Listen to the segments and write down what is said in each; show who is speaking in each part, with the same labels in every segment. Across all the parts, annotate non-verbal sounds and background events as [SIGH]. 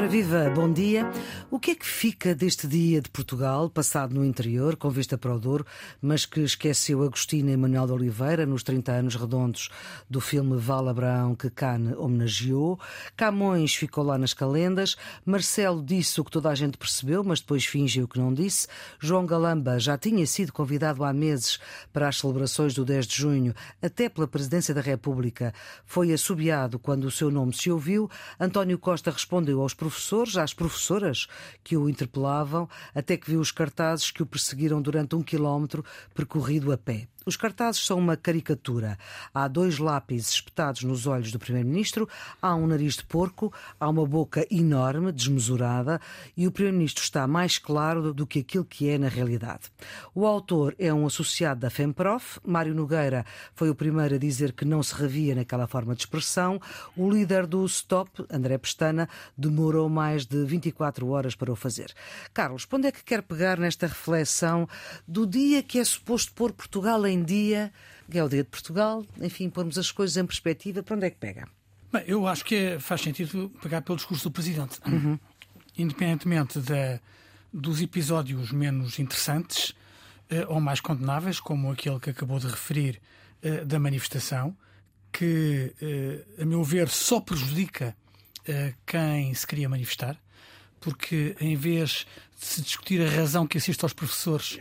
Speaker 1: Ora viva, bom dia. O que é que fica deste dia de Portugal, passado no interior, com vista para o Douro, mas que esqueceu Agostina Emanuel de Oliveira nos 30 anos redondos do filme Val Abraão que Cane homenageou? Camões ficou lá nas calendas, Marcelo disse o que toda a gente percebeu, mas depois fingiu que não disse. João Galamba já tinha sido convidado há meses para as celebrações do 10 de junho, até pela Presidência da República. Foi assobiado quando o seu nome se ouviu. António Costa respondeu aos professores, às professoras que o interpelavam, até que viu os cartazes que o perseguiram durante um quilómetro percorrido a pé. Os cartazes são uma caricatura. Há dois lápis espetados nos olhos do Primeiro-Ministro, há um nariz de porco, há uma boca enorme, desmesurada, e o Primeiro-Ministro está mais claro do que aquilo que é na realidade. O autor é um associado da FEMPROF. Mário Nogueira foi o primeiro a dizer que não se revia naquela forma de expressão. O líder do STOP, André Pestana, demorou mais de 24 horas para o fazer. Carlos, onde é que quer pegar nesta reflexão do dia que é suposto pôr Portugal dia, que é o dia de Portugal, enfim, pormos as coisas em perspectiva, para onde é que pega?
Speaker 2: Bem, eu acho que é, faz sentido pegar pelo discurso do Presidente. Uhum. Independentemente da, dos episódios menos interessantes eh, ou mais condenáveis, como aquele que acabou de referir eh, da manifestação, que, eh, a meu ver, só prejudica quem se queria manifestar, porque em vez de se discutir a razão que assiste aos professores,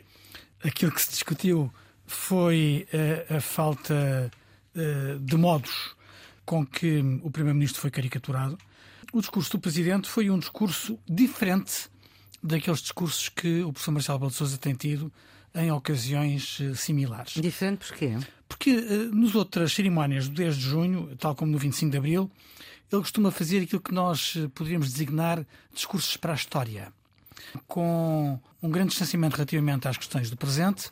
Speaker 2: aquilo que se discutiu foi a, a falta de modos com que o Primeiro-Ministro foi caricaturado. O discurso do Presidente foi um discurso diferente daqueles discursos que o professor Marcelo Belo de Souza tem tido em ocasiões eh, similares.
Speaker 1: Diferente porquê?
Speaker 2: Porque uh, nas outras cerimónias do 10 de junho, tal como no 25 de abril, ele costuma fazer aquilo que nós eh, poderíamos designar discursos para a história, com um grande distanciamento relativamente às questões do presente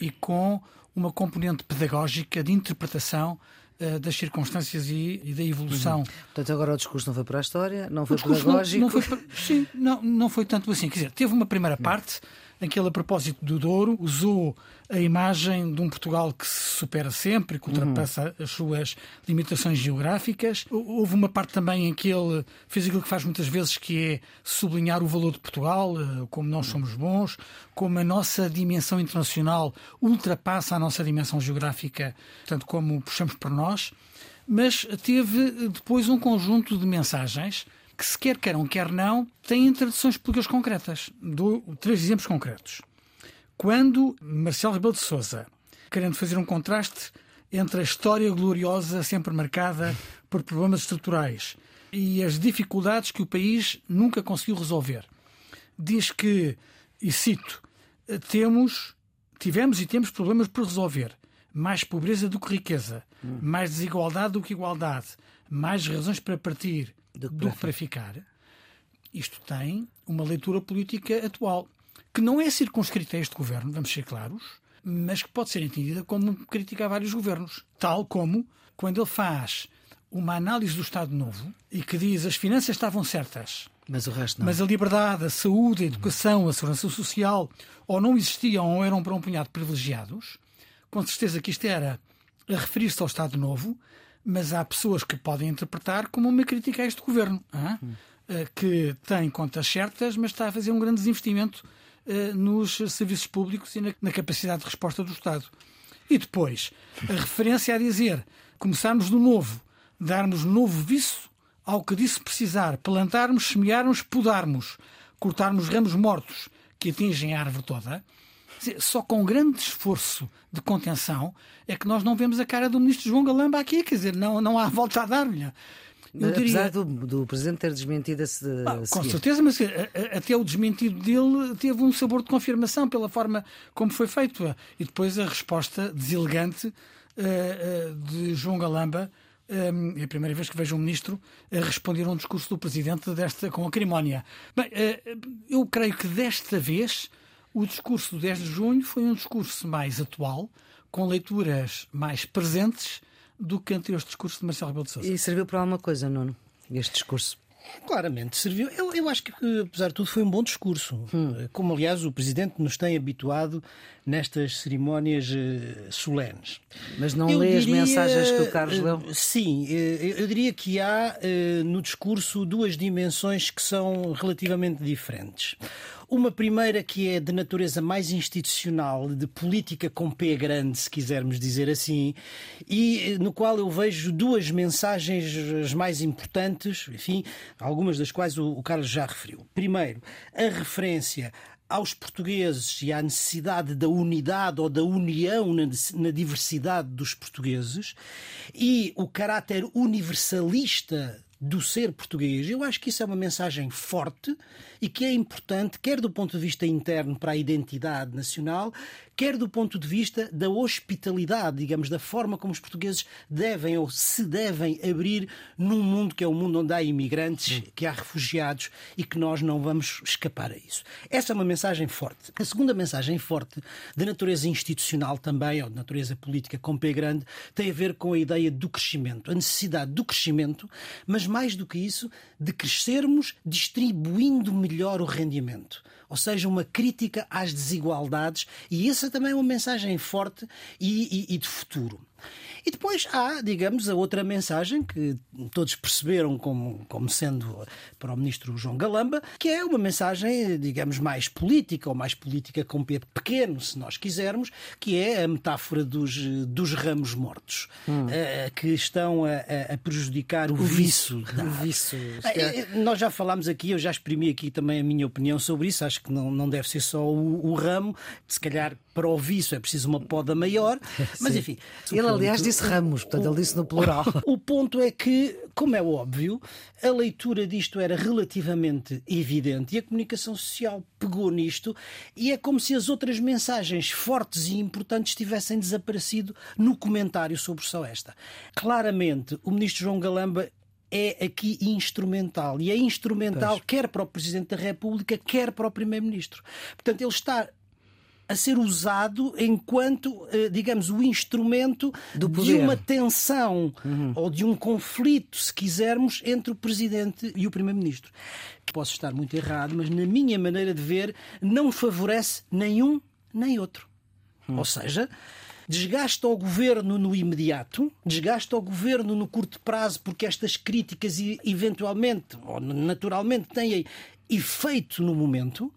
Speaker 2: e com uma componente pedagógica de interpretação uh, das circunstâncias e, e, da evolução. Uhum.
Speaker 1: Portanto, agora o discurso não foi para a história, não foi pedagógico.
Speaker 2: Não, não foi sim, não, não foi tanto assim. Quer dizer, teve uma primeira parte em que ele, a propósito do Douro, usou a imagem de um Portugal que se supera sempre, que ultrapassa uhum. as suas limitações geográficas. Houve uma parte também em que ele fez aquilo que faz muitas vezes, que é sublinhar o valor de Portugal, eh, como nós somos bons, como a nossa dimensão internacional ultrapassa a nossa dimensão geográfica, tanto como puxamos para nós. Mas teve depois um conjunto de mensagens que, se quer queiram, quer não, têm traduções políticas concretas. Dou três exemplos concretos. Quando Marcelo Rebelo de Sousa, querendo fazer um contraste entre a história gloriosa sempre marcada por problemas estruturais e as dificuldades que o país nunca conseguiu resolver, diz que, e cito, temos, tivemos e temos problemas por resolver. Mais pobreza do que riqueza, mais desigualdade do que igualdade, mais razões para partir, do que, do que para ficar, isto tem uma leitura política atual, que não é circunscrita a este governo, vamos ser claros, mas que pode ser entendida como crítica a vários governos. Tal como quando ele faz uma análise do Estado Novo e que diz as finanças estavam certas.
Speaker 1: Mas o resto não.
Speaker 2: Mas a liberdade, a saúde, a educação, a segurança social ou não existiam ou eram para um punhado privilegiados, com certeza que isto era a referir-se ao Estado Novo, mas há pessoas que podem interpretar como uma crítica a este governo, hum. que tem contas certas, mas está a fazer um grande desinvestimento eh, nos serviços públicos e na capacidade de resposta do Estado. E depois, a referência a dizer começarmos do novo, darmos novo viço ao que disse precisar, plantarmos, semearmos, podarmos, cortarmos ramos mortos que atingem a árvore toda, só com grande esforço de contenção é que nós não vemos a cara do ministro João Galamba aqui, quer dizer, não, não há volta a dar-lhe.
Speaker 1: Eu Apesar do, do, Presidente ter desmentido esse.
Speaker 2: Ah, com certeza, mas eh, eh, até o desmentido dele teve um sabor de confirmação pela forma como foi feito. E depois a resposta deselegante uh, uh, de João Galamba. Um, é a primeira vez que vejo um ministro uh, responder a um discurso do Presidente desta, com acrimónia. Bem, eu creio que desta vez o discurso do 10 de junho foi um discurso mais atual, com leituras mais presentes do que anteriores discursos de Marcelo Rebelo de Sousa.
Speaker 1: E serviu para alguma coisa, Nuno, este discurso?
Speaker 3: Claramente serviu. Eu, eu acho que, apesar de tudo, foi um bom discurso. Hum. Como, aliás, o Presidente nos tem habituado nestas cerimónias uh, solenes.
Speaker 1: Mas não eu lê diria, as mensagens que o Carlos leu?
Speaker 3: Uh, sim, uh, eu diria que há no discurso duas dimensões que são relativamente diferentes. Uma primeira que é de natureza mais institucional, de política com P grande, se quisermos dizer assim, e no qual eu vejo duas mensagens as mais importantes, enfim, algumas das quais o, Carlos já referiu. Primeiro, a referência aos portugueses e à necessidade da unidade ou da união na, na, diversidade dos portugueses e o caráter universalista do ser português. Eu acho que isso é uma mensagem forte e que é importante, quer do ponto de vista interno para a identidade nacional, quer do ponto de vista da hospitalidade, digamos, da forma como os portugueses devem ou se devem abrir num mundo que é um mundo onde há imigrantes, hum. que há refugiados e que nós não vamos escapar a isso. Essa é uma mensagem forte. A segunda mensagem forte, de natureza institucional também, ou de natureza política com P grande, tem a ver com a ideia do crescimento, a necessidade do crescimento, mas mais do que isso, de crescermos distribuindo melhor o rendimento ou seja, uma crítica às desigualdades, e essa também é uma mensagem forte e, e, e de futuro. E depois há, digamos, a outra mensagem que todos perceberam como, como sendo para o ministro João Galamba, que é uma mensagem, digamos, mais política, ou mais política com P pequeno, se nós quisermos, que é a metáfora dos, dos ramos mortos, hum. uh, que estão a, a prejudicar o, o viço.
Speaker 1: O viço.
Speaker 3: Uh, nós já falámos aqui, eu já exprimi aqui também a minha opinião sobre isso, acho que não, não deve ser só o, o ramo, se calhar para o viço é preciso uma poda maior, [LAUGHS] mas enfim.
Speaker 1: Ele, aliás, disse ramos, portanto, ele disse no plural. [LAUGHS]
Speaker 3: O ponto é que, como é óbvio, a leitura disto era relativamente evidente e a comunicação social pegou nisto e é como se as outras mensagens fortes e importantes tivessem desaparecido no comentário sobre só esta. Claramente, o ministro João Galamba é aqui instrumental. E é instrumental pois. quer para o Presidente da República, quer para o Primeiro-Ministro. Portanto, ele está a ser usado enquanto, eh, digamos, o instrumento de uma tensão uhum. ou de um conflito, se quisermos, entre o Presidente e o Primeiro-Ministro. Posso estar muito errado, mas na minha maneira de ver, não favorece nenhum nem outro. Uhum. Ou seja, desgasta o governo no imediato, desgasta o governo no curto prazo, porque estas críticas eventualmente ou naturalmente têm efeito no momento,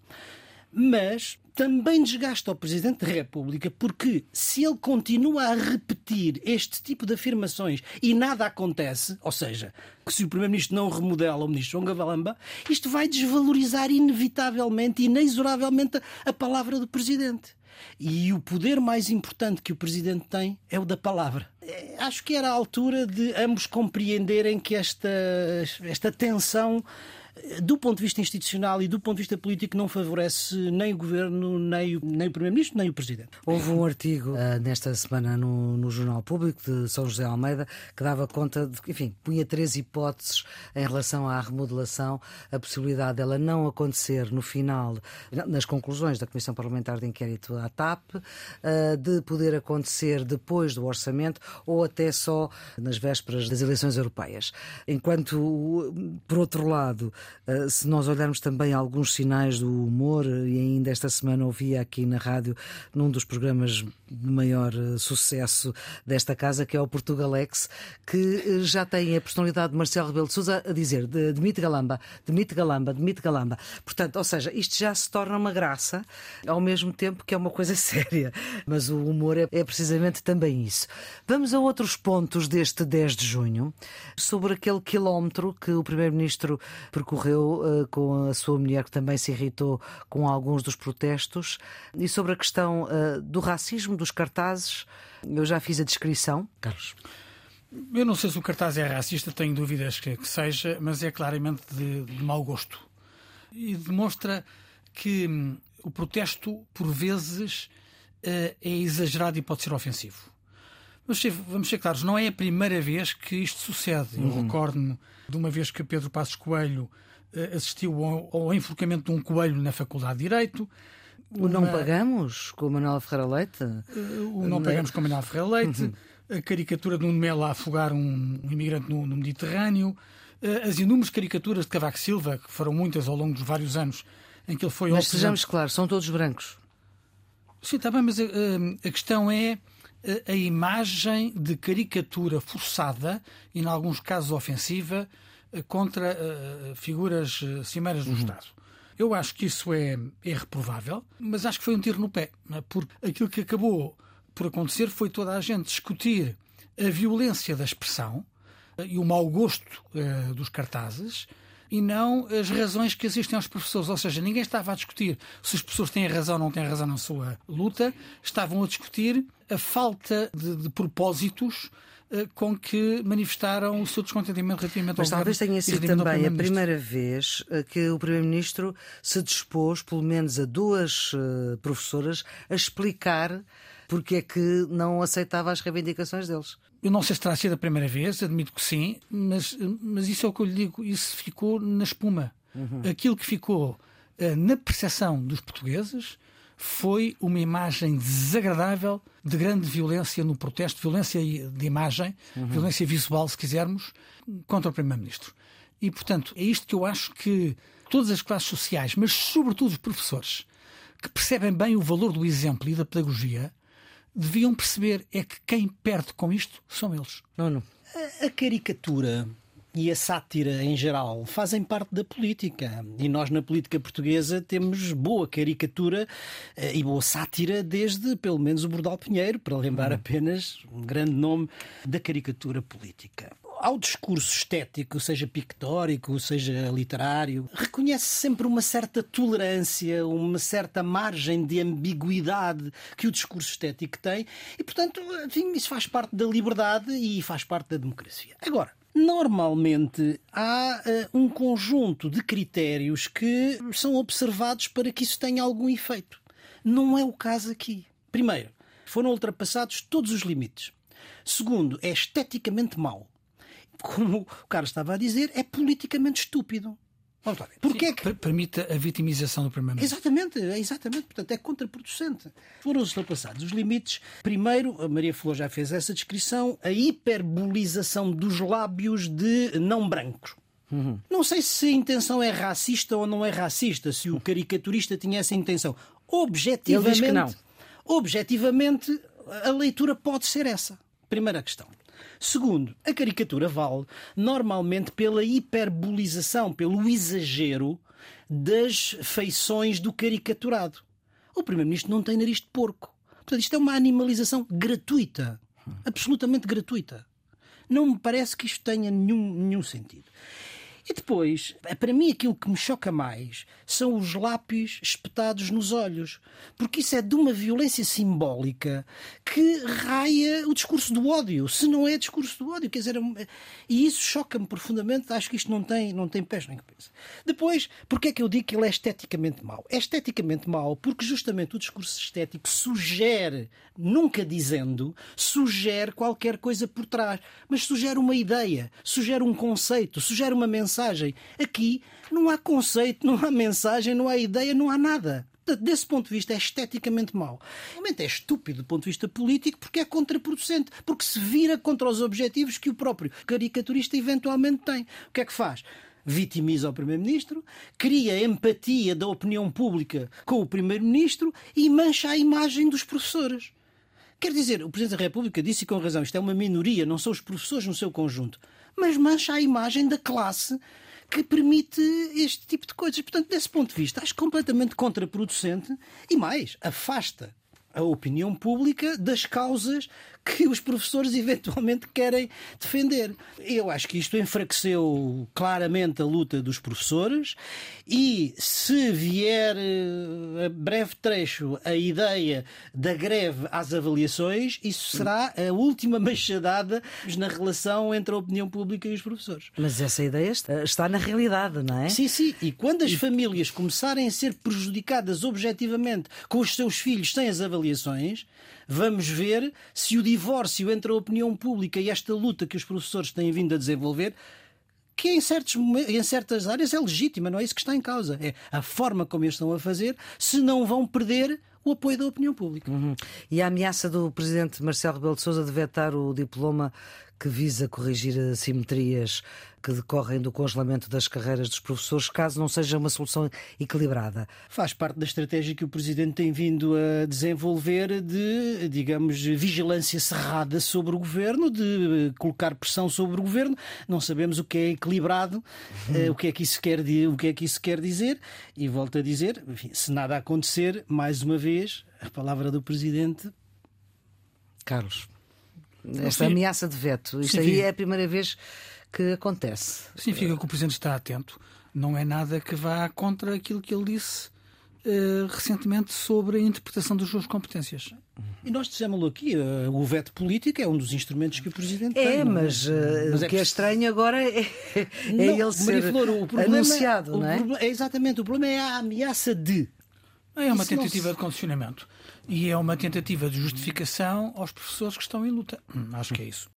Speaker 3: mas também desgasta o Presidente da República, porque se ele continua a repetir este tipo de afirmações e nada acontece, ou seja, que se o Primeiro-Ministro não remodela o Ministro João Gavalamba, isto vai desvalorizar inevitavelmente, inexoravelmente, a palavra do Presidente. E o poder mais importante que o Presidente tem é o da palavra. É, acho que era a altura de ambos compreenderem que esta, esta tensão do ponto de vista institucional e do ponto de vista político, não favorece nem o governo, nem o, nem o Primeiro-Ministro, nem o Presidente.
Speaker 1: Houve um artigo uh, nesta semana no, no, Jornal Público de São José Almeida que dava conta de, enfim, punha três hipóteses em relação à remodelação, a possibilidade dela não acontecer no final, nas conclusões da Comissão Parlamentar de Inquérito à TAP, uh, de poder acontecer depois do orçamento ou até só nas vésperas das eleições europeias. Enquanto, por outro lado, se nós olharmos também alguns sinais do humor, e ainda esta semana ouvi aqui na rádio, num dos programas de maior eh, sucesso desta casa, que é o Portugalex, que eh, já tem a personalidade de Marcelo Rebelo de Sousa a dizer demite Galamba, demite Galamba, demite Galamba. Portanto, ou seja, isto já se torna uma graça, ao mesmo tempo que é uma coisa [LAUGHS] séria. Mas o humor é, é precisamente também isso. Vamos a outros pontos deste 10 de junho, sobre aquele quilómetro que o Primeiro-Ministro percorreu ocorreu uh, com a sua mulher, que também se irritou com alguns dos protestos. E sobre a questão uh, do racismo, dos cartazes, eu já fiz a descrição. Carlos.
Speaker 2: Eu não sei se o cartaz é racista, tenho dúvidas que, que seja, mas é claramente de, de mau gosto. E demonstra que hum, o protesto, por vezes, uh, é exagerado e pode ser ofensivo. Vamos ser, vamos ser claros, não é a primeira vez que isto sucede. Eu uhum. recordo-me de uma vez que Pedro Passos Coelho uh, assistiu ao, ao enforcamento de um coelho na Faculdade de Direito.
Speaker 1: O Não Pagamos, com o Manuel Ferreira Leite?
Speaker 2: Uh, o Não Pagamos, com o Manuel Ferreira Leite. Uhum. A caricatura de um Melo a afogar um, um imigrante no, no Mediterrâneo. uh, as inúmeras caricaturas de Cavaco Silva, que foram muitas ao longo dos vários anos em que ele foi.
Speaker 1: Mas sejamos claros, são todos brancos.
Speaker 2: Sim, está bem, mas a, a questão é a, a imagem de caricatura forçada, e em alguns casos ofensiva, contra uh, figuras cimeiras do uhum. Estado. Eu acho que isso é, é reprovável, mas acho que foi um tiro no pé, é? porque aquilo que acabou por acontecer foi toda a gente discutir a violência da expressão eh, e o mau gosto uh, dos cartazes e não as razões que existem aos professores. Ou seja, ninguém estava a discutir se os professores têm razão ou não têm razão na sua luta, estavam a discutir a falta de, de propósitos eh, com que manifestaram o seu descontentamento relativamente
Speaker 1: Mas
Speaker 2: ao
Speaker 1: talvez tenha sido também a primeira vez eh, que o Primeiro-Ministro se dispôs, pelo menos a duas uh, professoras, a explicar porque é que não aceitava as reivindicações deles.
Speaker 2: Eu não sei se terá sido a primeira vez, admito que sim, mas, mas isso é o que eu lhe digo, isso ficou na espuma. Uhum. Aquilo que ficou uh, na percepção dos portugueses foi uma imagem desagradável de grande violência no protesto, violência de imagem, uhum. violência visual, se quisermos, contra o Primeiro-Ministro. E, portanto, é isto que eu acho que todas as classes sociais, mas sobretudo os professores, que percebem bem o valor do exemplo e da pedagogia, deviam perceber é que quem perde com isto são eles.
Speaker 3: Não, não. A, a caricatura e a sátira em geral fazem parte da política. E nós, na política portuguesa, temos boa caricatura eh, e boa sátira desde, pelo menos, o Bordal Pinheiro, para lembrar hum. apenas um grande nome da caricatura política ao discurso estético, seja pictórico, seja literário, reconhece sempre uma certa tolerância, uma certa margem de ambiguidade que o discurso estético tem e, portanto, enfim, isso faz parte da liberdade e faz parte da democracia. Agora, Normalmente há uh, um conjunto de critérios que são observados para que isso tenha algum efeito. Não é o caso aqui. Primeiro, foram ultrapassados todos os limites. Segundo, é esteticamente mau. Como o Carlos estava a dizer, é politicamente estúpido.
Speaker 2: Vamos lá ver. Porquê que... Permite a vitimização do Primeiro-Ministro.
Speaker 3: Exatamente, é exatamente. Portanto, é contraproducente. Foram ultrapassados os limites. Primeiro, a Maria Flor já fez essa descrição, a hiperbolização dos lábios de não brancos. Uhum. Não sei se a intenção é racista ou não é racista, se o caricaturista tinha essa intenção. Objetivamente, objetivamente a leitura pode ser essa. Primeira questão. Segundo, a caricatura vale normalmente pela hiperbolização, pelo exagero das feições do caricaturado. O Primeiro-Ministro não tem nariz de porco. Portanto, isto é uma animalização gratuita. Absolutamente gratuita. Não me parece que isto tenha nenhum, nenhum sentido. E depois, para mim, aquilo que me choca mais são os lápis espetados nos olhos, porque isso é de uma violência simbólica que raia o discurso do ódio, se não é discurso do ódio. Quer dizer, é e isso choca-me profundamente. Acho que isto não tem, não tem pés nem cabeça. Depois, porque é que eu digo que ele é esteticamente mau? É esteticamente mau porque justamente o discurso estético sugere, nunca dizendo, sugere qualquer coisa por trás, mas sugere uma ideia, sugere um conceito, sugere uma mensagem mensagem. Aqui não há conceito, não há mensagem, não há ideia, não há nada. Desse ponto de vista, é esteticamente mau. Realmente é estúpido do ponto de vista político porque é contraproducente, porque se vira contra os objetivos que o próprio caricaturista eventualmente tem. O que é que faz? vitimiza o Primeiro-Ministro, cria empatia da opinião pública com o Primeiro-Ministro e mancha a imagem dos professores. Quer dizer, o Presidente da República disse com razão, isto é uma minoria, não são os professores no seu conjunto mas mancha a imagem da classe que permite este tipo de coisas. Portanto, desse ponto de vista, acho completamente contraproducente e mais, afasta a opinião pública das causas que os professores [LAUGHS] eventualmente querem defender. Eu acho que isto enfraqueceu claramente a luta dos professores e se vier eh, a breve trecho a ideia da greve às avaliações, isso será a última machadada na relação entre a opinião pública e os professores.
Speaker 1: Mas essa ideia está na realidade, não é?
Speaker 3: Sim, sim. E quando as famílias começarem a ser prejudicadas objetivamente com os seus filhos sem as avaliações, vamos ver se o divórcio entre a opinião pública e esta luta que os professores têm vindo a desenvolver que em, certos, em certas áreas é legítima, não é isso que está em causa. É a forma como eles estão a fazer, se não vão perder o apoio da opinião pública.
Speaker 1: Uhum. E a ameaça do presidente Marcelo Rebelo de Sousa de vetar o diploma que visa corrigir assimetrias que decorrem do congelamento das carreiras dos professores, caso não seja uma solução equilibrada?
Speaker 3: Faz parte da estratégia que o Presidente tem vindo a desenvolver de, digamos, vigilância cerrada sobre o governo, de colocar pressão sobre o governo. Não sabemos o que é equilibrado, uhum. [LAUGHS] o, que é que isso quer, o que é que isso quer dizer, e volto a dizer, enfim, se nada acontecer, mais uma vez, a palavra do Presidente.
Speaker 1: Carlos, esta ameaça de veto, isto aí é a primeira vez que acontece.
Speaker 2: Significa que o Presidente está atento. Não é nada que vá contra aquilo que ele disse uh, recentemente sobre a interpretação das suas competências.
Speaker 3: E nós dissemos aqui, uh, o veto político é um dos instrumentos que o Presidente
Speaker 1: é,
Speaker 3: tem.
Speaker 1: Mas, uh, mas é o que é estranho agora é, é não, ele ser Flor, o problema, anunciado, não é?
Speaker 3: é? Exatamente, o problema é a ameaça de.
Speaker 2: É uma Isso tentativa se... de condicionamento. E é uma tentativa de justificação aos professores que estão em luta. Hum, acho que é isso.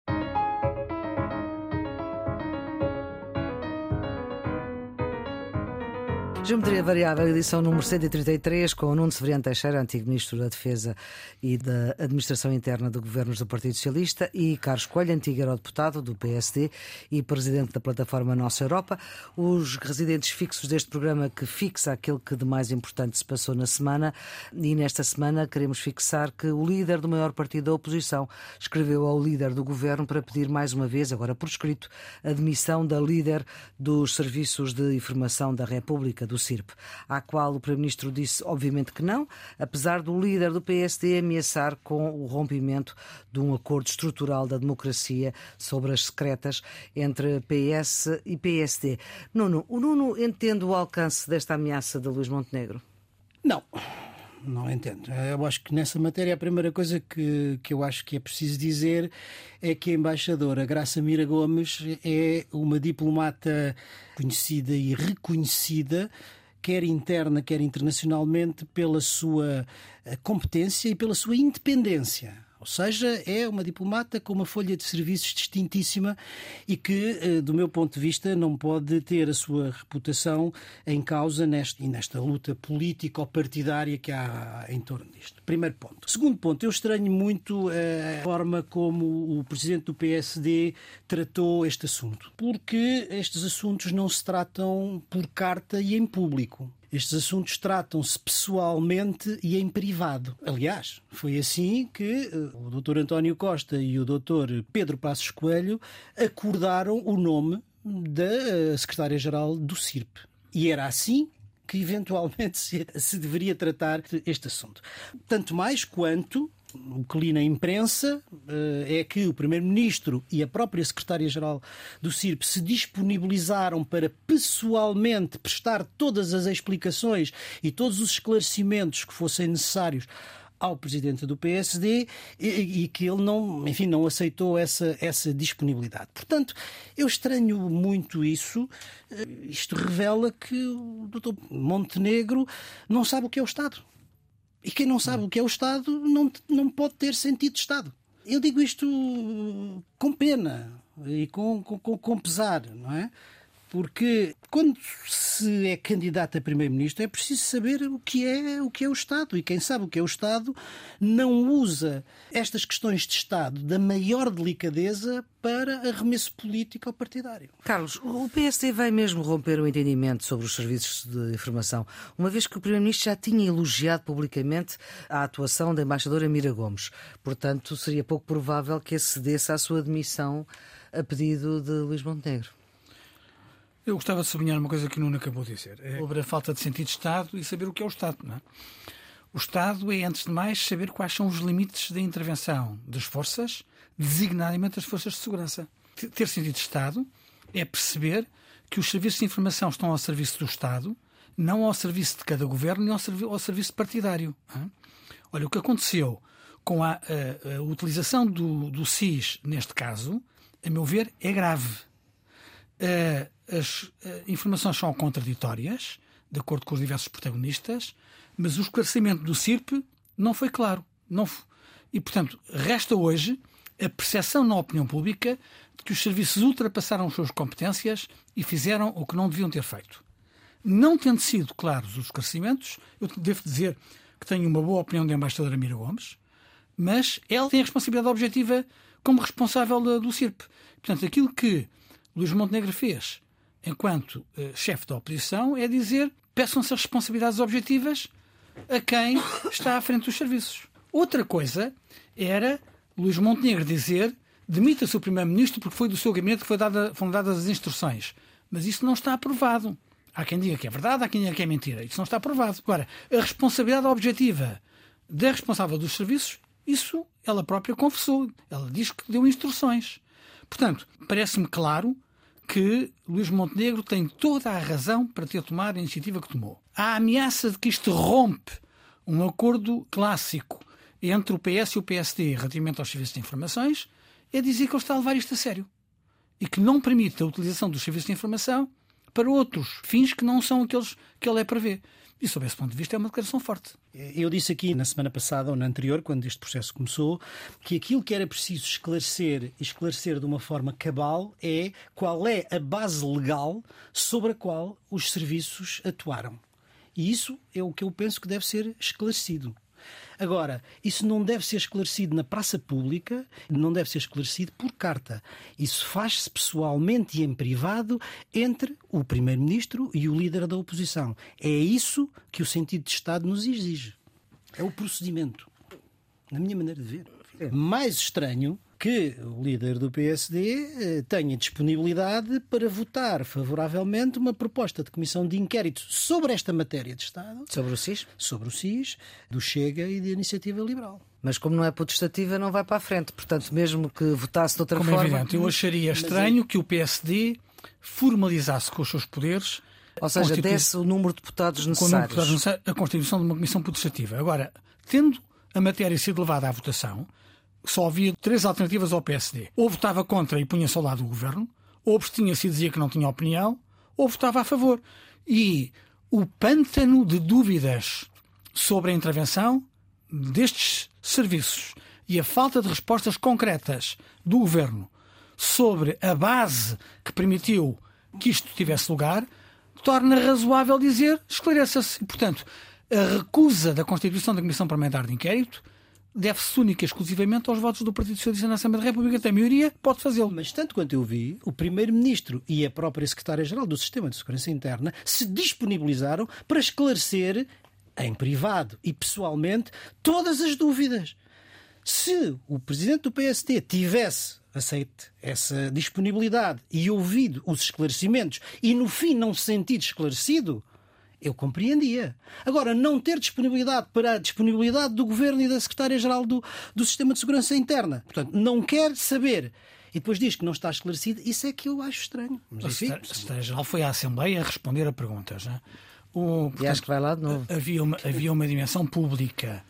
Speaker 1: Geometria Variável, edição número 133, com o Nuno Severiano Teixeira, antigo Ministro da Defesa e da Administração Interna do Governos do Partido Socialista, e Carlos Coelho, antigo eurodeputado do PSD e Presidente da plataforma Nossa Europa, os residentes fixos deste programa que fixa aquilo que de mais importante se passou na semana. E nesta semana queremos fixar que o líder do maior partido da oposição escreveu ao líder do governo para pedir mais uma vez, agora por escrito, a demissão da líder dos Serviços de Informação da República, do CIRP, à qual o Primeiro-Ministro disse obviamente que não, apesar do líder do PSD ameaçar com o rompimento de um acordo estrutural da democracia sobre as secretas entre PS e PSD. Nuno, o Nuno entende o alcance desta ameaça de Luís Montenegro?
Speaker 3: Não não entendo. Eu acho que nessa matéria a primeira coisa que, que eu acho que é preciso dizer é que a embaixadora Graça Mira Gomes é uma diplomata conhecida e reconhecida quer interna, quer internacionalmente, pela sua eh, competência e pela sua independência. Ou seja, é uma diplomata com uma folha de serviços distintíssima e que, eh, do meu ponto de vista, não pode ter a sua reputação em causa e nesta luta política ou partidária que há em torno disto. Primeiro ponto. Segundo ponto, eu estranho muito eh, a forma como o presidente do PSD tratou este assunto, porque estes assuntos não se tratam por carta e em público. Estes assuntos tratam-se pessoalmente e em privado. Aliás, foi assim que uh, o Dr. António Costa e o Dr. Pedro Passos Coelho acordaram o nome da uh, secretária-geral do CIRP. E era assim que eventualmente [LAUGHS] se, se deveria tratar este assunto. Tanto mais quanto o que li na imprensa eh, é que o Primeiro-Ministro e a própria Secretária-Geral do CIRP se disponibilizaram para pessoalmente prestar todas as explicações e todos os esclarecimentos que fossem necessários ao presidente do PSD e, e, que ele não, enfim, não aceitou essa, essa disponibilidade. Portanto, eu estranho muito isso. Eh, isto revela que o Dr. Montenegro não sabe o que é o Estado. E quem não sabe o que é o Estado não, não pode ter sentido de Estado. Eu digo isto com pena e com, com, com pesar, não é? Porque quando se é candidato a primeiro-ministro é preciso saber o que é o que é o Estado e quem sabe o que é o Estado não usa estas questões de Estado da maior delicadeza para arremesso político ou partidário.
Speaker 1: Carlos, o PSD vai mesmo romper o entendimento sobre os serviços de informação, uma vez que o primeiro-ministro já tinha elogiado publicamente a atuação da embaixadora Mira Gomes. Portanto, seria pouco provável que acedesse à sua demissão a pedido de Luís Montenegro.
Speaker 2: Eu gostava de sublinhar uma coisa que o Nuno acabou de dizer. É sobre a falta de sentido de Estado e saber o que é o Estado. Não é? O Estado é, antes de mais, saber quais são os limites da intervenção das forças, designadamente as forças de segurança. Ter sentido de Estado é perceber que os serviços de informação estão ao serviço do Estado, não ao serviço de cada governo, nem ao, servi ao serviço partidário. É? Olha, o que aconteceu com a, a, a utilização do, do SIS, neste caso, a meu ver, é grave uh, as uh, informações são contraditórias, de acordo com os diversos protagonistas, mas o esclarecimento do CIRP não foi claro. Não E, portanto, resta hoje a percepção na opinião pública de que os serviços ultrapassaram as suas competências e fizeram o que não deviam ter feito. Não tendo sido claros os esclarecimentos, eu devo dizer que tenho uma boa opinião da embaixadora Mira Gomes, mas ela tem a responsabilidade objetiva como responsável do CIRP. Portanto, aquilo que Luís Montenegro fez enquanto uh, chefe da oposição é dizer peçam-se as responsabilidades objetivas a quem está à frente dos serviços. Outra coisa era Luís Montenegro dizer demita-se o Primeiro-Ministro porque foi do seu gabinete que dada, foram dadas as instruções. Mas isso não está aprovado. Há quem diga que é verdade, há quem diga que é mentira. Isso não está aprovado. Agora, a responsabilidade objetiva da responsável dos serviços, isso ela própria confessou. Ela diz que deu instruções. Portanto, parece-me claro que Luís Montenegro tem toda a razão para ter tomado a iniciativa que tomou. A ameaça de que isto rompe um acordo clássico entre o PS e o PSD relativamente aos serviços de informações é dizer que ele está a levar isto a sério e que não permite a utilização dos serviços de informação para outros fins que não são aqueles que ele é ver. E, sob esse ponto de vista, é uma declaração forte.
Speaker 3: Eu disse aqui na semana passada ou na anterior, quando este processo começou, que aquilo que era preciso esclarecer e esclarecer de uma forma cabal é qual é a base legal sobre a qual os serviços atuaram. E isso é o que eu penso que deve ser esclarecido. Agora, isso não deve ser esclarecido na praça pública, não deve ser esclarecido por carta. Isso faz-se pessoalmente e em privado entre o Primeiro-Ministro e o líder da oposição. É isso que o sentido de Estado nos exige. É o procedimento. Na minha maneira de ver. É mais estranho que o líder do PSD eh, tenha disponibilidade para votar favoravelmente uma proposta de comissão de inquérito sobre esta matéria de Estado.
Speaker 1: Sobre o SIS?
Speaker 3: Sobre o SIS, do Chega e da Iniciativa Liberal.
Speaker 1: Mas como não é potestativa, não vai para a frente. Portanto, mesmo que votasse de outra
Speaker 2: como
Speaker 1: é forma...
Speaker 2: É evidente, eu acharia estranho que o PSD formalizasse com os seus poderes...
Speaker 1: Ou seja, Constitu... desse o número de deputados necessários.
Speaker 2: a constituição de uma comissão potestativa. Agora, tendo a matéria sido levada à votação, só havia três alternativas ao PSD. Ou votava contra e punha-se ao lado do governo, ou abstinha-se e dizia que não tinha opinião, ou votava a favor. E o pântano de dúvidas sobre a intervenção destes serviços e a falta de respostas concretas do governo sobre a base que permitiu que isto tivesse lugar, torna razoável dizer esclareça-se. Portanto, a recusa da constituição da Comissão Parlamentar de Inquérito deve-se única e exclusivamente aos votos do Partido Socialista na Assembleia da República. Tem maioria, pode fazê-lo.
Speaker 3: Mas tanto quanto eu vi, o Primeiro-Ministro e a própria Secretária-Geral do Sistema de Segurança Interna se disponibilizaram para esclarecer em privado e pessoalmente todas as dúvidas. Se o Presidente do PSD tivesse aceite essa disponibilidade e ouvido os esclarecimentos e no fim não se sentido esclarecido, eu compreendia. Agora, não ter disponibilidade para a disponibilidade do Governo e da Secretária-Geral do, do Sistema de Segurança Interna. Portanto, não quer saber e depois diz que não está esclarecido, isso é que eu acho estranho.
Speaker 2: Mas, enfim, a Secretária-Geral foi à Assembleia a responder a perguntas. Não é?
Speaker 1: o, portanto, e acho que vai lá de novo.
Speaker 2: Havia uma, havia uma dimensão pública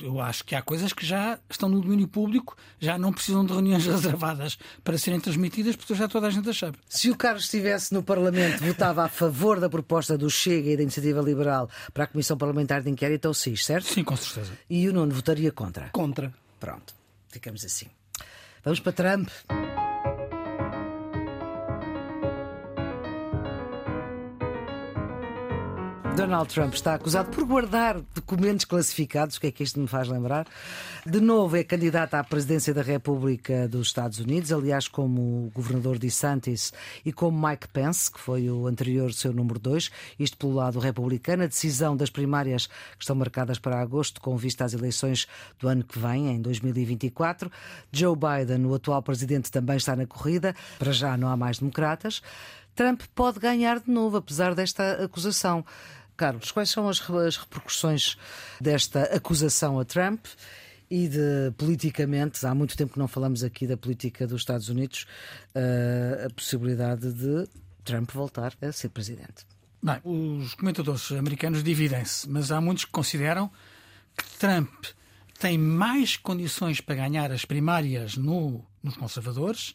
Speaker 2: eu acho que há coisas que já estão no domínio público, já não precisam de reuniões [LAUGHS] reservadas para serem transmitidas, porque já toda a gente a sabe.
Speaker 1: Se o Carlos estivesse no Parlamento, votava a favor da proposta do Chega e da Iniciativa Liberal para a Comissão Parlamentar de Inquérito ou SIS, certo?
Speaker 2: Sim, com certeza.
Speaker 1: E o Nuno votaria contra?
Speaker 3: Contra.
Speaker 1: Pronto, ficamos assim. Vamos para Trump. Donald Trump está acusado por guardar documentos classificados. O que é que isto me faz lembrar? De novo, é candidato à presidência da República dos Estados Unidos, aliás, como o governador de Santis e como Mike Pence, que foi o anterior seu número dois, isto pelo lado republicano. A decisão das primárias que estão marcadas para agosto, com vista às eleições do ano que vem, em 2024. Joe Biden, o atual presidente, também está na corrida. Para já não há mais democratas. Trump pode ganhar de novo, apesar desta acusação. Carlos, quais são as, as repercussões desta acusação a Trump? e de politicamente, há muito tempo que não falamos aqui da política dos Estados Unidos, uh, a possibilidade de Trump voltar a ser presidente.
Speaker 2: Bem, os comentadores americanos dividem-se, mas há muitos que consideram que Trump tem mais condições para ganhar as primárias no, nos conservadores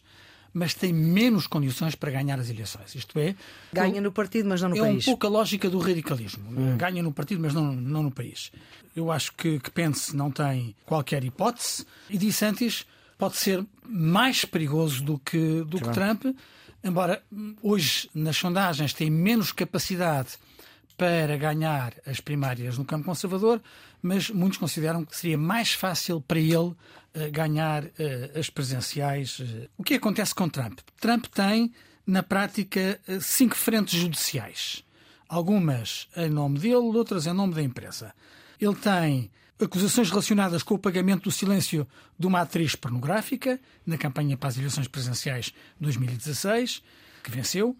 Speaker 2: mas tem menos condições para ganhar as eleições. Isto é.
Speaker 1: Ganha no partido, mas não no
Speaker 2: é
Speaker 1: país.
Speaker 2: É um pouco a lógica do radicalismo. Hum. Ganha no partido, mas não, não no país. Eu acho que, que Pence não tem qualquer hipótese e disse antes pode ser mais perigoso do que, do que Trump, embora hoje nas sondagens tem menos capacidade para ganhar as primárias no campo conservador, mas muitos consideram que seria mais fácil para ele uh, ganhar uh, as presidenciais. Uh. O que acontece com Trump? Trump tem, na prática, cinco frentes judiciais. Algumas em nome dele, outras em nome da empresa. Ele tem acusações relacionadas com o pagamento do silêncio de uma atriz pornográfica na campanha para as eleições presidenciais de 2016, que venceu.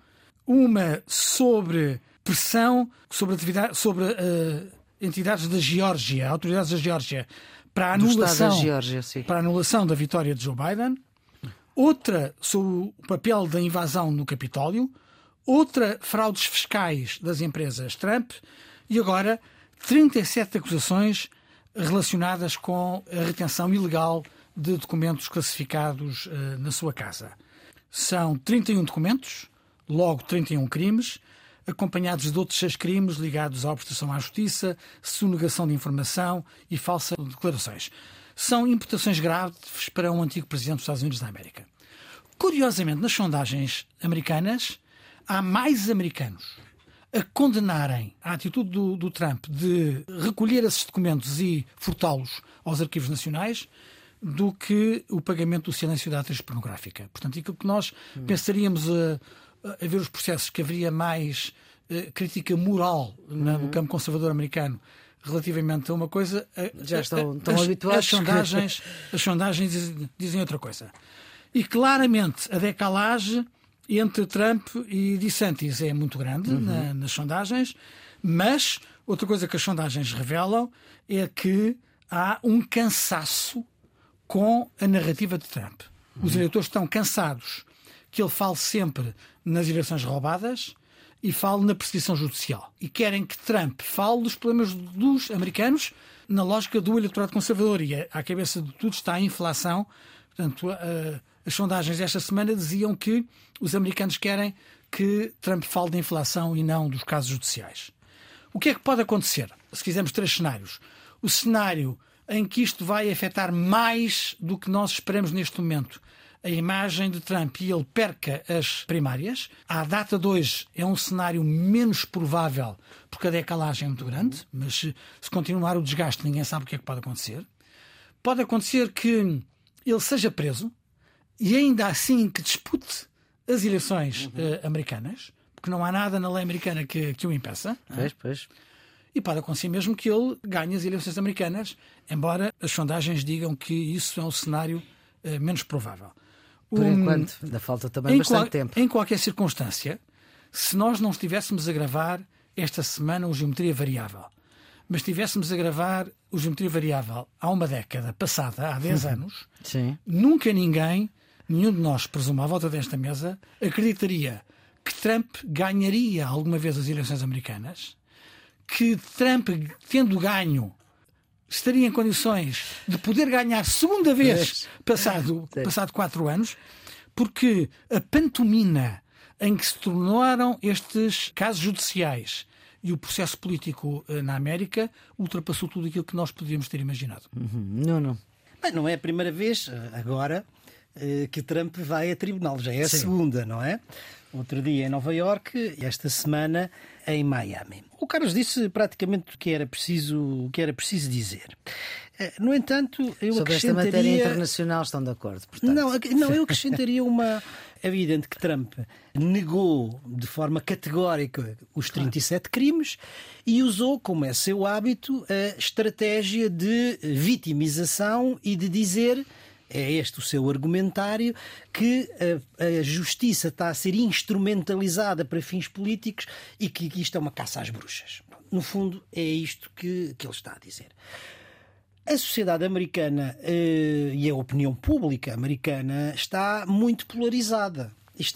Speaker 2: Uma sobre pressão sobre, atividade, sobre uh, entidades da Geórgia, autoridades da Geórgia, para a anulação,
Speaker 1: da, Geórgia,
Speaker 2: para a anulação da vitória de Joe Biden. Outra sobre o papel da invasão no Capitólio. Outra, fraudes fiscais das empresas Trump. E agora, 37 acusações relacionadas com a retenção ilegal de documentos classificados uh, na sua casa. São 31 documentos, logo 31 crimes, acompanhados de outros seis crimes ligados à obstrução à justiça, sonegação de informação e falsas declarações. São imputações graves para um antigo presidente dos Estados Unidos da América. Curiosamente, nas sondagens americanas, há mais americanos a condenarem a atitude do, do Trump de recolher esses documentos e furtá-los aos arquivos nacionais do que o pagamento do silêncio da atriz pornográfica. Portanto, aquilo que nós pensaríamos a, a, ver os processos que haveria mais uh, crítica moral na, no uhum. campo conservador americano relativamente a uma coisa.
Speaker 1: Já estão, estão
Speaker 2: as,
Speaker 1: habituados.
Speaker 2: As sondagens, [LAUGHS] as sondagens dizem, dizem outra coisa. E claramente a decalagem entre Trump e DeSantis é muito grande uhum. na, nas sondagens, mas outra coisa que as sondagens revelam é que há um cansaço com a narrativa de Trump. Uhum. Os eleitores estão cansados que ele fale sempre nas eleições roubadas e fale na perseguição judicial. E querem que Trump fale dos problemas dos americanos na lógica do eleitorado conservador. E à cabeça de tudo está a inflação. Portanto, as sondagens esta semana diziam que os americanos querem que Trump fale da inflação e não dos casos judiciais. O que é que pode acontecer? Se quisermos três cenários. O cenário em que isto vai afetar mais do que nós esperamos neste momento a imagem de Trump e ele perca as primárias. À data de hoje é um cenário menos provável porque a decalagem é muito grande, mas se continuar o desgaste ninguém sabe o que é que pode acontecer. Pode acontecer que ele seja preso, e ainda assim que dispute as eleições uhum. uh, americanas, porque não há nada na lei americana que, que o impeça.
Speaker 1: É? Pois, pois.
Speaker 2: E pode acontecer mesmo que ele ganhe as eleições americanas, embora as sondagens digam que isso é um cenário uh, menos provável.
Speaker 1: Por um, enquanto, ainda falta também bastante qual, tempo.
Speaker 2: Em qualquer circunstância, se nós não estivéssemos a gravar esta semana o Geometria Variável, mas estivéssemos a gravar o Geometria Variável há uma década passada, há 10 anos,
Speaker 1: Sim.
Speaker 2: nunca ninguém nenhum de nós, presumo, à volta desta mesa, acreditaria que Trump ganharia alguma vez as eleições americanas, que Trump, tendo ganho, estaria em condições de poder ganhar segunda vez passado, [LAUGHS] passado quatro anos, porque a pantomina em que se tornaram estes casos judiciais e o processo político eh, na América ultrapassou tudo aquilo que nós podíamos ter imaginado.
Speaker 1: Uhum. Não, não.
Speaker 3: Bem, não é a primeira vez, eh, agora, eh, que Trump vai a tribunal. Já é a Sim. segunda, não é? Outro dia em Nova York, esta semana em Miami. O Carlos disse praticamente o que era preciso, o que era preciso dizer. Eh, no entanto, eu
Speaker 1: Sobre
Speaker 3: acrescentaria...
Speaker 1: esta matéria internacional estão de acordo, portanto.
Speaker 3: Não, não, eu acrescentaria uma... É [LAUGHS] evidente que Trump negou de forma categórica os 37 crimes e usou, como é seu hábito, a estratégia de vitimização e de dizer é este o seu argumentário, que a, a, justiça está a ser instrumentalizada para fins políticos e que, isto é uma caça às bruxas. No fundo, é isto que, que ele está a dizer. A sociedade americana eh, e a opinião pública americana está muito polarizada.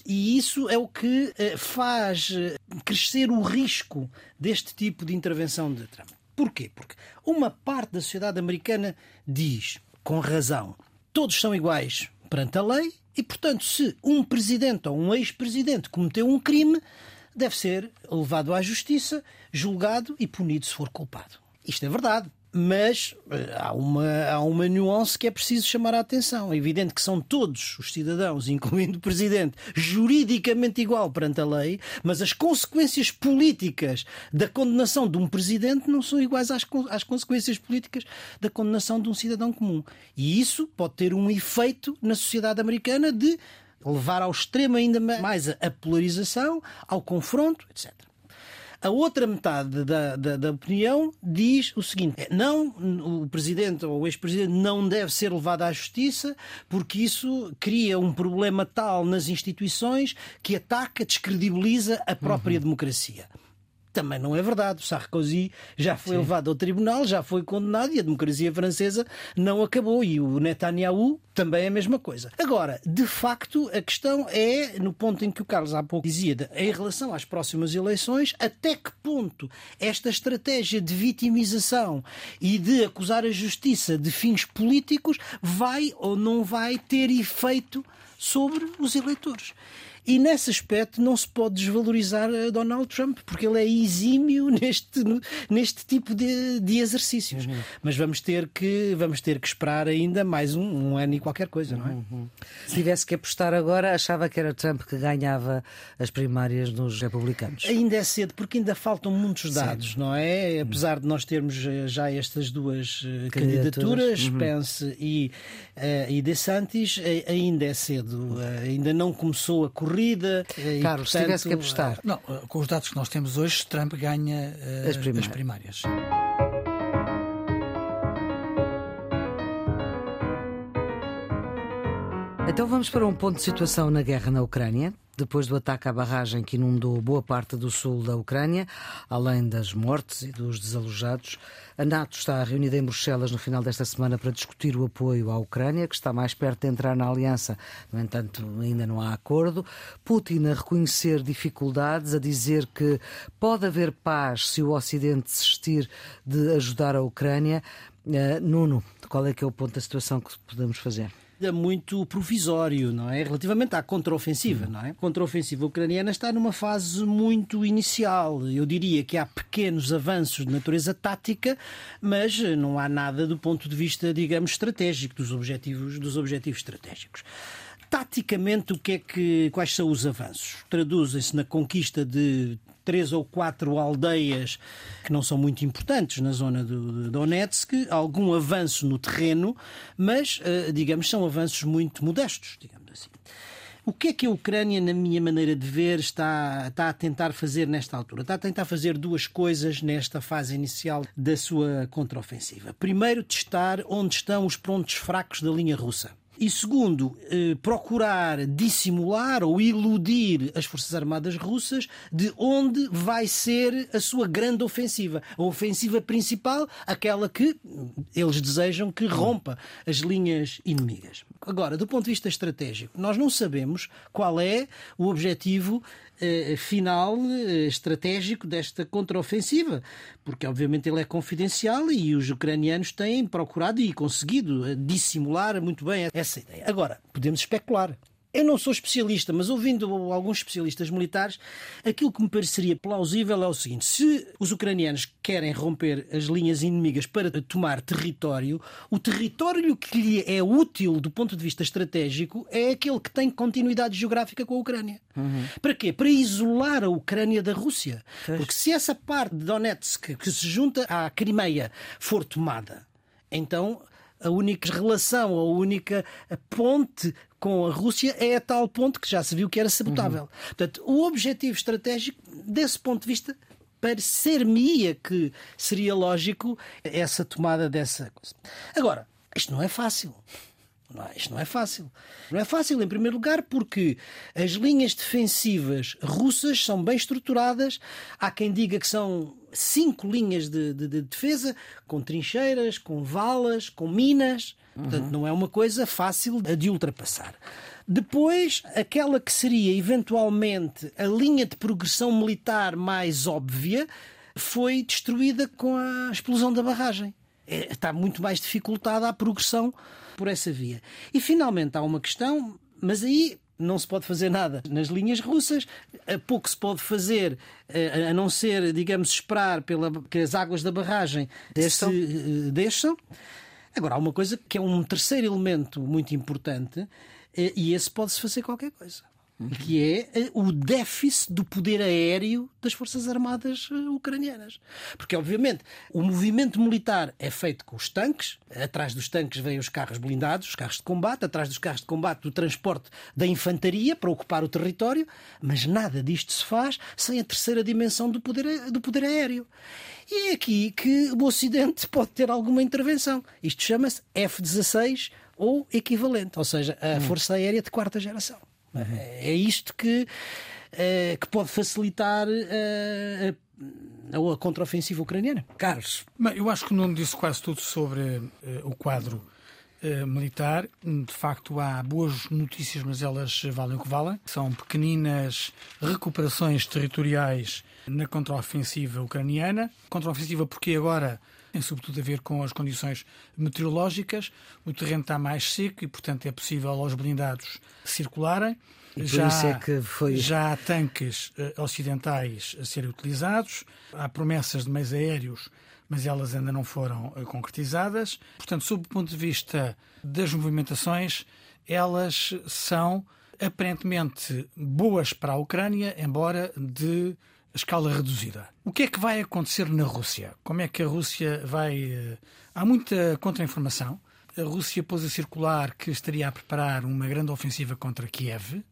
Speaker 3: E isso é o que eh, faz eh, crescer o risco deste tipo de intervenção de Trump. Porquê? Porque uma parte da sociedade americana diz, com razão, todos são iguais perante a lei e, portanto, se um presidente ou um ex-presidente cometeu um crime, deve ser levado à justiça, julgado e punido se for culpado. Isto é verdade. Mas eh, há uma, há uma nuance que é preciso chamar a atenção. É evidente que são todos os cidadãos, [LAUGHS] incluindo o Presidente, juridicamente igual perante a lei, mas as consequências políticas da condenação de um Presidente não são iguais às, às consequências políticas da condenação de um cidadão comum. E isso pode ter um efeito na sociedade americana de levar ao extremo ainda mais a polarização, ao confronto, etc. A outra metade da, da, da, opinião diz o seguinte: é, não, o presidente ou o ex-presidente não deve ser levado à justiça porque isso cria um problema tal nas instituições que ataca, descredibiliza a própria uhum. democracia. Também não é verdade. O Sarkozy já foi Sim. levado ao tribunal, já foi condenado e a democracia francesa não acabou. E o Netanyahu também é a mesma coisa. Agora, de facto, a questão é, no ponto em que o Carlos há pouco dizia, em relação às próximas eleições, até que ponto esta estratégia de vitimização e de acusar a justiça de fins políticos vai ou não vai ter efeito sobre os eleitores. E nesse aspecto não se pode desvalorizar Donald Trump, porque ele é exímio [LAUGHS] neste, neste tipo de, de exercícios. Uhum. Mas vamos ter, que, vamos ter que esperar ainda mais um, um ano e qualquer coisa, não é? Uhum.
Speaker 1: Se tivesse que apostar agora, achava que era Trump que ganhava as primárias nos republicanos.
Speaker 3: Ainda é cedo, porque ainda faltam muitos dados, Sim. não é? Apesar de nós termos eh, já estas duas eh, candidaturas, uhum. Pence e, uh, e DeSantis, ainda é cedo. Uh, ainda não começou a correr corrida.
Speaker 1: Carlos, se tivesse que apostar.
Speaker 2: Não, com os dados que nós temos hoje, Trump ganha uh, as primárias. As primárias.
Speaker 1: Então vamos para um ponto de situação na guerra na Ucrânia depois do ataque à barragem que inundou boa parte do sul da Ucrânia, além das mortes e dos desalojados. A NATO está reunida em Bruxelas no final desta semana para discutir o apoio à Ucrânia, que está mais perto de entrar na aliança. No entanto, ainda não há acordo. Putin a reconhecer dificuldades, a dizer que pode haver paz se o Ocidente desistir de ajudar a Ucrânia. Uh, Nuno, qual é que é o ponto da situação que podemos fazer?
Speaker 3: Ainda muito provisório, não é? Relativamente à contraofensiva, não é? A contraofensiva ucraniana está numa fase muito inicial. Eu diria que há pequenos avanços de natureza tática, mas não há nada do ponto de vista, digamos, estratégico, dos objetivos, dos objetivos estratégicos. Taticamente, o que é que, quais são os avanços? Traduzem-se na conquista de três ou quatro aldeias que não são muito importantes na zona do, Donetsk, algum avanço no terreno, mas, eh, digamos, são avanços muito modestos, digamos assim. O que é que a Ucrânia, na minha maneira de ver, está, está a tentar fazer nesta altura? Está a tentar fazer duas coisas nesta fase inicial da sua contraofensiva. Primeiro, testar onde estão os pontos fracos da linha russa. E segundo, eh, procurar dissimular ou iludir as Forças Armadas russas de onde vai ser a sua grande ofensiva. A ofensiva principal, aquela que eles desejam que rompa as linhas inimigas. Agora, do ponto de vista estratégico, nós não sabemos qual é o objetivo eh, final eh, estratégico desta contraofensiva, porque obviamente ele é confidencial e os ucranianos têm procurado e conseguido eh, dissimular muito bem essa ideia. Agora, podemos especular. Eu não sou especialista, mas ouvindo alguns especialistas militares, aquilo que me pareceria plausível é o seguinte: se os ucranianos querem romper as linhas inimigas para tomar território, o território que lhe é útil do ponto de vista estratégico é aquele que tem continuidade geográfica com a Ucrânia. Uhum. Para quê? Para isolar a Ucrânia da Rússia. Porque se essa parte de Donetsk que se junta à Crimeia for tomada, então a única relação, a única ponte com a Rússia é a tal ponto que já se viu que era sabotável. Uhum. Portanto, o objetivo estratégico, desse ponto de vista, parecer-me que seria lógico essa tomada dessa coisa. Agora, isto não é fácil. Não, isto não é fácil. Não é fácil, em primeiro lugar, porque as linhas defensivas russas são bem estruturadas. Há quem diga que são cinco linhas de, de, de defesa, com trincheiras, com valas, com minas. Portanto, uhum. não é uma coisa fácil de ultrapassar. Depois, aquela que seria eventualmente a linha de progressão militar mais óbvia foi destruída com a explosão da barragem. É, está muito mais dificultada a progressão por essa via. E finalmente há uma questão, mas aí não se pode fazer nada nas linhas russas, pouco se pode fazer a não ser, digamos, esperar pela, que as águas da barragem desçam. Se, desçam. Agora, há uma coisa que é um terceiro elemento muito importante e esse pode-se fazer qualquer coisa que é o déficit do poder aéreo das Forças Armadas eh, ucranianas. Porque, obviamente, o movimento militar é feito com os tanques, atrás dos tanques vêm os carros blindados, os carros de combate, atrás dos carros de combate, o transporte da infantaria para ocupar o território, mas nada disto se faz sem a terceira dimensão do poder, do poder aéreo. E é aqui que o Ocidente [LAUGHS] pode ter alguma intervenção. Isto chama-se F-16 ou equivalente, ou seja, a hum. Força Aérea de quarta geração. É isto que, eh, que pode facilitar eh, a, a contraofensiva ucraniana. Carlos.
Speaker 2: Bem, eu acho que o Nuno disse quase tudo sobre uh, o quadro uh, militar. De facto, há boas notícias, mas elas valem o que valem. São pequeninas recuperações territoriais na contraofensiva ucraniana. Contraofensiva porque agora tem sobretudo a ver com as condições meteorológicas. O terreno está mais seco e, portanto, é possível aos blindados circularem.
Speaker 1: já, é que foi...
Speaker 2: já há tanques uh, ocidentais a serem utilizados, há promessas de meios aéreos, mas elas ainda não foram uh, concretizadas. Portanto, sob o ponto de vista das movimentações, elas são aparentemente boas para a Ucrânia, embora de escala reduzida. O que é que vai acontecer na Rússia? Como é que a Rússia vai. Eh, há muita contra-informação. A Rússia pôs a circular que estaria a preparar uma grande ofensiva contra Kiev,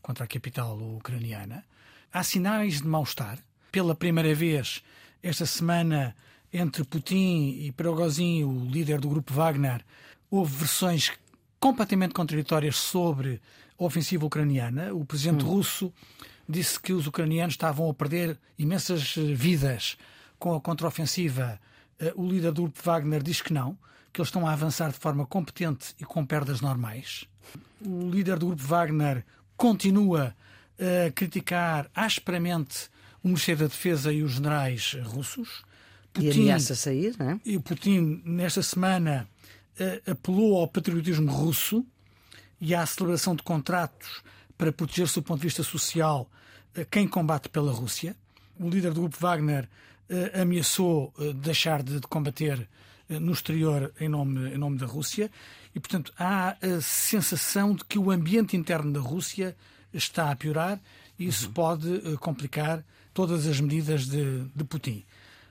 Speaker 2: contra a capital ucraniana. Há sinais de mal-estar. Pela primeira vez, esta semana, entre Putin e Prigozhin, o líder do grupo Wagner, houve versões completamente contraditórias sobre a ofensiva ucraniana. O presidente hum. russo disse que os ucranianos estavam a perder imensas eh, vidas com a contraofensiva. Eh, o líder do grupo Wagner diz que não, que eles estão a avançar de forma competente e com perdas normais. O líder do grupo Wagner continua a criticar asperamente o Ministério da Defesa e os generais russos.
Speaker 1: Putin, e ameaça sair, não é?
Speaker 2: E Putin, nesta semana, eh, apelou ao patriotismo russo e à celebração de contratos para proteger-se do ponto de vista social quem combate pela Rússia. O líder do grupo Wagner uh, ameaçou uh, deixar de, combater no exterior em nome, em nome da Rússia e, portanto, há a sensação de que o ambiente interno da Rússia está a piorar e isso uhum. pode complicar todas as medidas de, de Putin.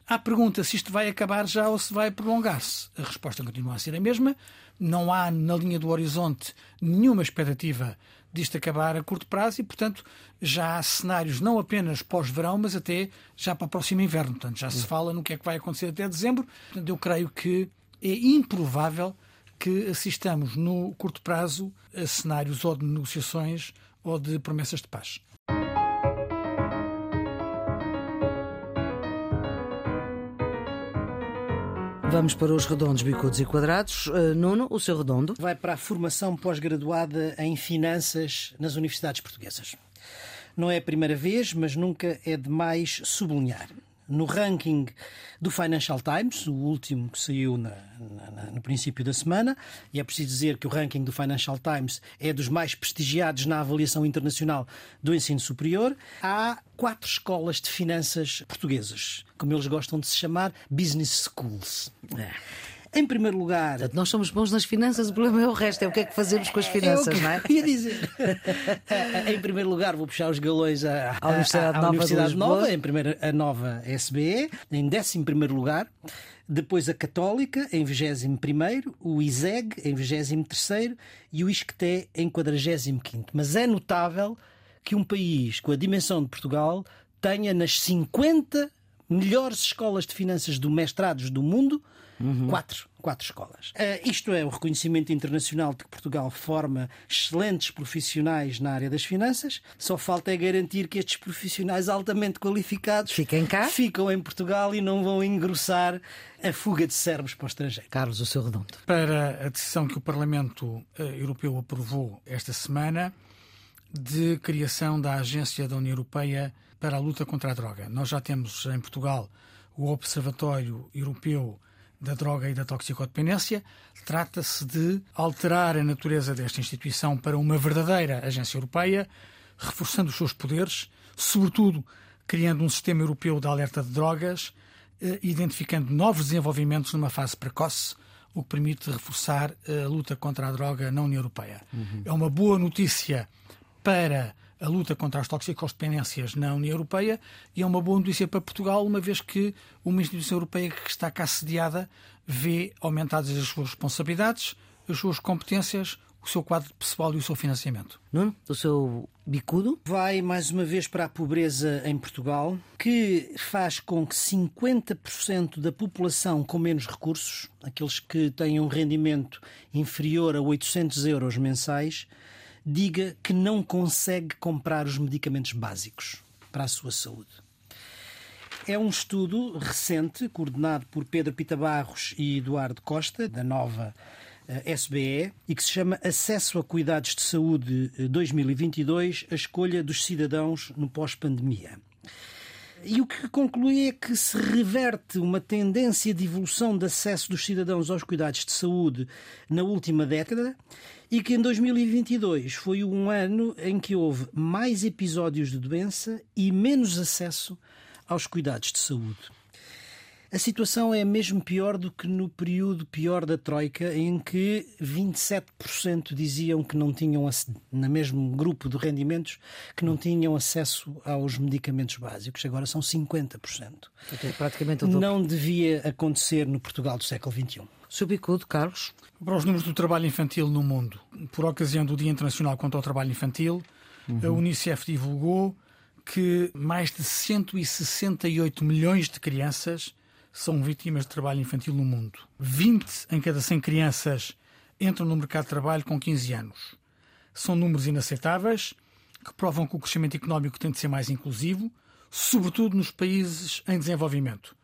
Speaker 2: Há pergunta se isto vai acabar já ou se vai prolongar-se. A resposta continua a ser a mesma. Não há na linha do horizonte nenhuma expectativa disto acabar a curto prazo e, portanto, já há cenários não apenas pós-verão, mas até já para o próximo inverno. Portanto, já se fala no que é que vai acontecer até dezembro. Portanto, eu creio que é improvável que assistamos no curto prazo a cenários ou de negociações ou de promessas de paz.
Speaker 1: Vamos para os redondos, bicudos e quadrados. Uh, Nuno, o seu redondo?
Speaker 3: Vai para a formação pós-graduada em finanças nas universidades portuguesas. Não é a primeira vez, mas nunca é demais sublinhar no ranking do Financial Times, o último que saiu na, na, no princípio da semana, e é preciso dizer que o ranking do Financial Times é dos mais prestigiados na avaliação internacional do ensino superior. Há quatro escolas de finanças portuguesas, como eles gostam de se chamar, business schools. É. Em primeiro lugar.
Speaker 1: Portanto, nós somos bons nas finanças, o problema é o resto, é o que é que fazemos com as finanças, é
Speaker 3: não
Speaker 1: é?
Speaker 3: Ia dizer. [LAUGHS] [LAUGHS] em primeiro lugar, vou puxar os galões à,
Speaker 1: à Universidade, à, à Nova,
Speaker 3: Universidade Nova, em primeiro a nova SBE, em décimo primeiro lugar. Depois a Católica, em 21, o ISEG, em 23 e o ISCTE, em 45. Mas é notável que um país com a dimensão de Portugal tenha nas 50 melhores escolas de finanças do mestrados do mundo Uhum. Quatro, quatro escolas. Uh, isto é o reconhecimento internacional de que Portugal forma excelentes profissionais na área das finanças. Só falta é garantir que estes profissionais altamente qualificados
Speaker 1: Fiquem cá.
Speaker 3: ficam em Portugal e não vão engrossar a fuga de cérebros para o estrangeiro.
Speaker 1: Carlos, o seu redondo.
Speaker 2: Para a decisão que o Parlamento eh, Europeu aprovou esta semana de criação da Agência da União Europeia para a luta contra a droga. Nós já temos em Portugal o Observatório Europeu da droga e da toxicodependência. Trata-se de alterar a natureza desta instituição para uma verdadeira agência europeia, reforçando os seus poderes, sobretudo criando um sistema europeu de alerta de drogas, eh, identificando novos desenvolvimentos numa fase precoce, o que permite reforçar a luta contra a droga na União Europeia. Uhum. É uma boa notícia para a luta contra as toxicodependências na União Europeia e é uma boa notícia para Portugal, uma vez que uma instituição europeia que está cá sediada vê aumentadas as suas responsabilidades, as suas competências, o seu quadro pessoal e o seu financiamento.
Speaker 1: Nuno, o seu bicudo?
Speaker 3: Vai mais uma vez para a pobreza em Portugal, que faz com que 50% da população com menos recursos, aqueles que têm um rendimento inferior a 800 euros mensais, diga que não consegue comprar os medicamentos básicos para a sua saúde. É um estudo recente, coordenado por Pedro Pita Barros e Eduardo Costa, da nova eh, SBE, e que se chama Acesso a Cuidados de Saúde 2022 A Escolha dos Cidadãos no Pós-Pandemia. E o que conclui é que se reverte uma tendência de evolução de acesso dos cidadãos aos cuidados de saúde na última década e que em 2022 foi um ano em que houve mais episódios de doença e menos acesso aos cuidados de saúde. A situação é mesmo pior do que no período pior da Troika, em que 27% diziam que não tinham, no mesmo grupo de rendimentos, que não tinham acesso aos medicamentos básicos. Agora são 50%.
Speaker 1: Okay, praticamente
Speaker 3: não devia acontecer no Portugal do século XXI.
Speaker 1: Subicudo, Carlos.
Speaker 2: Para os números do trabalho infantil no mundo, por ocasião do Dia Internacional contra o Trabalho Infantil, uhum. a Unicef divulgou que mais de 168 milhões de crianças são vítimas de trabalho infantil no mundo. 20 em cada 100 crianças entram no mercado de trabalho com 15 anos. São números inaceitáveis que provam que o crescimento económico tem de ser mais inclusivo, sobretudo nos países em desenvolvimento.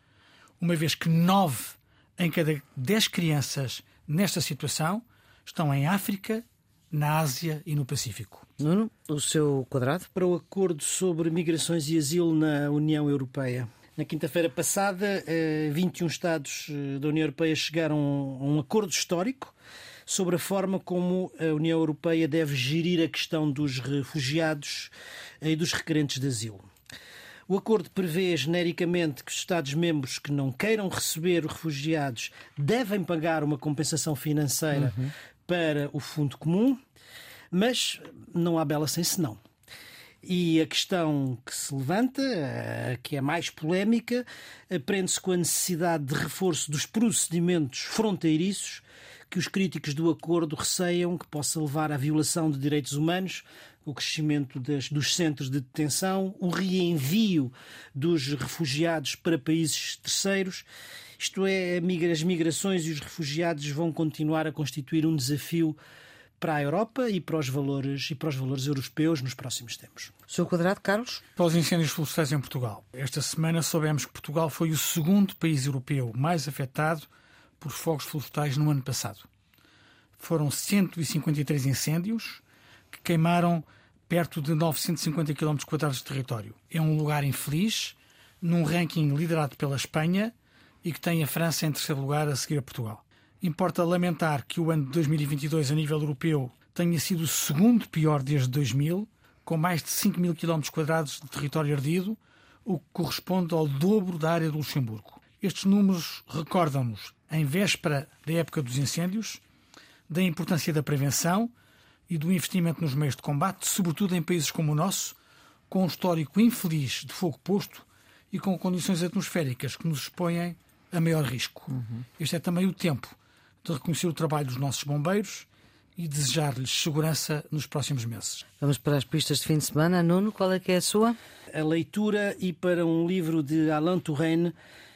Speaker 2: Uma vez que 9 em cada 10 crianças nesta situação estão em África, na Ásia e no Pacífico.
Speaker 1: Nuno, o seu quadrado?
Speaker 3: Para o acordo sobre migrações e asilo na União Europeia. Na quinta-feira passada, 21 eh, Estados eh, da União Europeia chegaram a um acordo histórico sobre a forma como a União Europeia deve gerir a questão dos refugiados eh, e dos requerentes de asilo. O acordo prevê genericamente que os Estados-membros que não queiram receber os refugiados devem pagar uma compensação financeira uhum. para o Fundo Comum, mas não há bela sem senão. E a questão que se levanta, eh, que é mais polémica, prende-se com a necessidade de reforço dos procedimentos fronteiriços que os críticos do acordo receiam que possa levar à violação de direitos humanos, o crescimento das, dos centros de detenção, o reenvio dos refugiados para países terceiros. Isto é, as migrações e os refugiados vão continuar a constituir um desafio para a Europa e para os valores e para os valores europeus nos próximos tempos.
Speaker 1: Seu quadrado, Carlos?
Speaker 2: Para os incêndios florestais em Portugal. Esta semana soubemos que Portugal foi o segundo país europeu mais afetado por fogos florestais no ano passado. Foram 153 incêndios que queimaram perto de 950 km quadrados de território. É um lugar infeliz, num ranking liderado pela Espanha e que tem a França em terceiro lugar a seguir a Portugal. Importa lamentar que o ano de 2022, a nível europeu, tenha sido o segundo pior desde 2000, com mais de 5 mil km quadrados de território ardido, o que corresponde ao dobro da área do Luxemburgo. Estes números recordam-nos, em véspera da época dos incêndios, da importância da prevenção e do investimento nos meios de combate, sobretudo em países como o nosso, com um histórico infeliz de fogo posto e com condições atmosféricas que nos expõem a maior risco. Uhum. Este é também o tempo de reconhecer o trabalho dos nossos bombeiros e desejar-lhes segurança nos próximos meses.
Speaker 1: Vamos para as pistas de fim de semana. Nuno, qual é que é a sua?
Speaker 3: A leitura e para um livro de Alain Touraine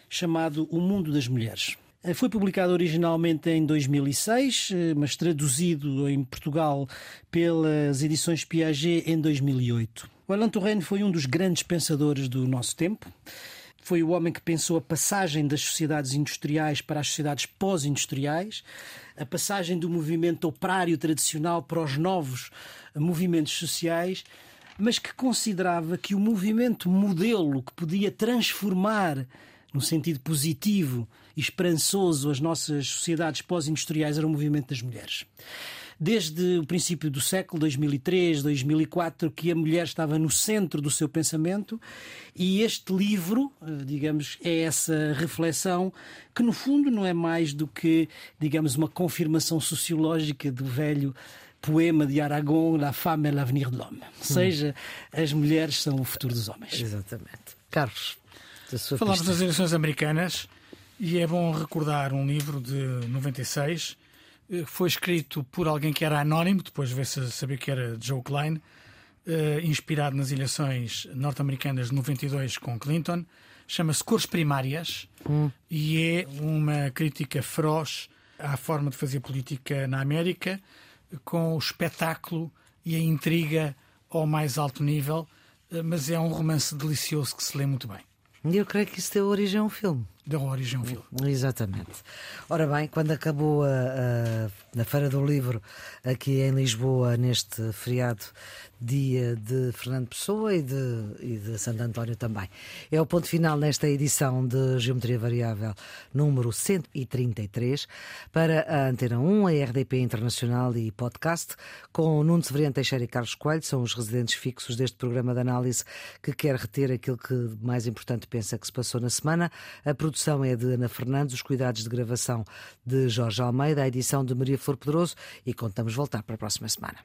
Speaker 3: chamado O Mundo das Mulheres. Eh, foi publicado originalmente em 2006, eh, mas traduzido em Portugal pelas edições Piaget em 2008. O Alain Touraine foi um dos grandes pensadores do nosso tempo foi o homem que pensou a passagem das sociedades industriais para as sociedades pós-industriais, a passagem do movimento operário tradicional para os novos movimentos sociais, mas que considerava que o movimento modelo que podia transformar num sentido positivo e esperançoso, as nossas sociedades pós-industriais era o movimento das mulheres desde o princípio do século, 2003, 2004, que a mulher estava no centro do seu pensamento e este livro, eh, digamos, é essa reflexão que no fundo não é mais do que, digamos, uma confirmação sociológica do velho poema de Aragon, La femme est l'avenir de l'homme. Ou seja, as mulheres são o futuro dos homens.
Speaker 1: Exatamente. Carlos,
Speaker 2: Falámos das eleições americanas e é bom recordar um livro de 96 eh, foi escrito por alguém que era anónimo, depois veio-se saber que era Joe Klein, uh, inspirado nas eleições norte-americanas de 92 com Clinton. Chama-se Cores Primárias hum. e é uma crítica feroz à forma de fazer política na América, com o espetáculo e a intriga ao mais alto nível, uh, mas é um romance delicioso que se lê muito bem.
Speaker 1: Eu creio que isso deu origem a um filme.
Speaker 2: Deu origem a um filme.
Speaker 1: Exatamente. Ora bem, quando acabou a, a, a Feira do Livro aqui em Lisboa, neste feriado dia de Fernando Pessoa e de, e de Santo António também. É o ponto final nesta edição de Geometria Variável número 133 para a Antena 1, a RDP Internacional e podcast, com Nuno Severiano Teixeira e Carlos Coelho, são os residentes fixos deste programa de análise que quer reter aquilo que mais importante pensa que se passou na semana. A produção é de Ana Fernandes, os cuidados de gravação de Jorge Almeida, a edição de Maria Flor Pedroso e contamos voltar para a próxima semana.